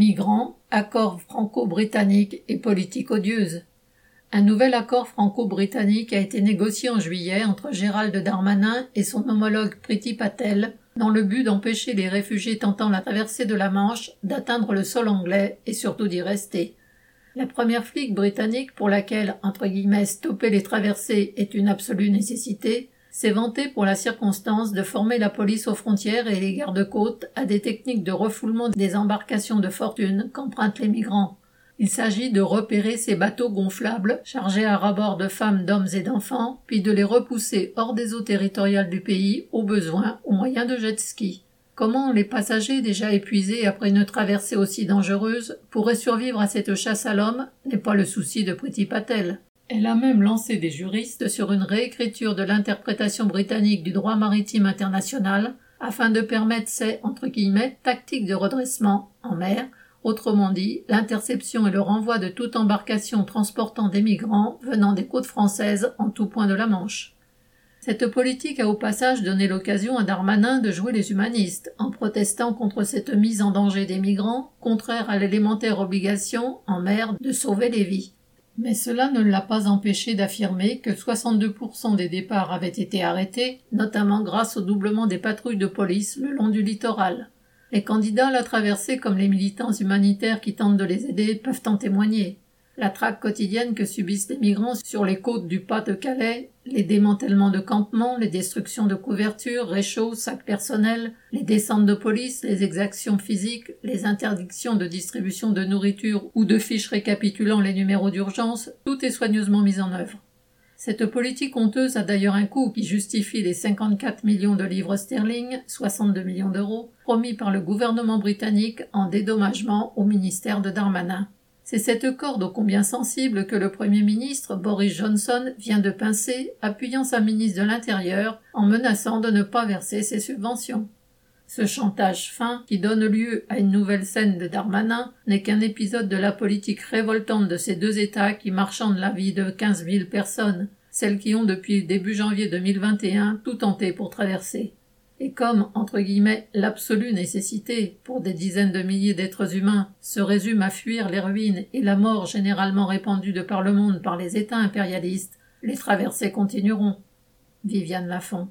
Migrants, accord franco-britannique et politique odieuse. Un nouvel accord franco-britannique a été négocié en juillet entre Gérald Darmanin et son homologue Priti Patel dans le but d'empêcher les réfugiés tentant la traversée de la Manche d'atteindre le sol anglais et surtout d'y rester. La première flic britannique pour laquelle, entre guillemets, stopper les traversées est une absolue nécessité, s'est vanté pour la circonstance de former la police aux frontières et les gardes-côtes à des techniques de refoulement des embarcations de fortune qu'empruntent les migrants. Il s'agit de repérer ces bateaux gonflables chargés à rabord de femmes, d'hommes et d'enfants, puis de les repousser hors des eaux territoriales du pays, au besoin, au moyen de jet ski. Comment les passagers déjà épuisés après une traversée aussi dangereuse pourraient survivre à cette chasse à l'homme n'est pas le souci de Priti Patel. Elle a même lancé des juristes sur une réécriture de l'interprétation britannique du droit maritime international afin de permettre ces entre guillemets tactiques de redressement en mer Autrement dit, l'interception et le renvoi de toute embarcation transportant des migrants venant des côtes françaises en tout point de la Manche. Cette politique a au passage donné l'occasion à Darmanin de jouer les humanistes, en protestant contre cette mise en danger des migrants, contraire à l'élémentaire obligation, en mer, de sauver les vies. Mais cela ne l'a pas empêché d'affirmer que 62% des départs avaient été arrêtés, notamment grâce au doublement des patrouilles de police le long du littoral. Les candidats à la traversée comme les militants humanitaires qui tentent de les aider peuvent en témoigner. La traque quotidienne que subissent les migrants sur les côtes du Pas-de-Calais, les démantèlements de campements, les destructions de couvertures, réchauds, sacs personnels, les descentes de police, les exactions physiques, les interdictions de distribution de nourriture ou de fiches récapitulant les numéros d'urgence, tout est soigneusement mis en œuvre. Cette politique honteuse a d'ailleurs un coût qui justifie les 54 millions de livres sterling, 62 millions d'euros, promis par le gouvernement britannique en dédommagement au ministère de Darmanin. C'est cette corde ô combien sensible que le Premier ministre Boris Johnson vient de pincer, appuyant sa ministre de l'Intérieur en menaçant de ne pas verser ses subventions. Ce chantage fin, qui donne lieu à une nouvelle scène de Darmanin, n'est qu'un épisode de la politique révoltante de ces deux États qui marchandent la vie de quinze mille personnes, celles qui ont depuis début janvier 2021 tout tenté pour traverser. Et comme, entre guillemets, l'absolue nécessité pour des dizaines de milliers d'êtres humains se résume à fuir les ruines et la mort généralement répandue de par le monde par les États impérialistes, les traversées continueront. Viviane Lafont.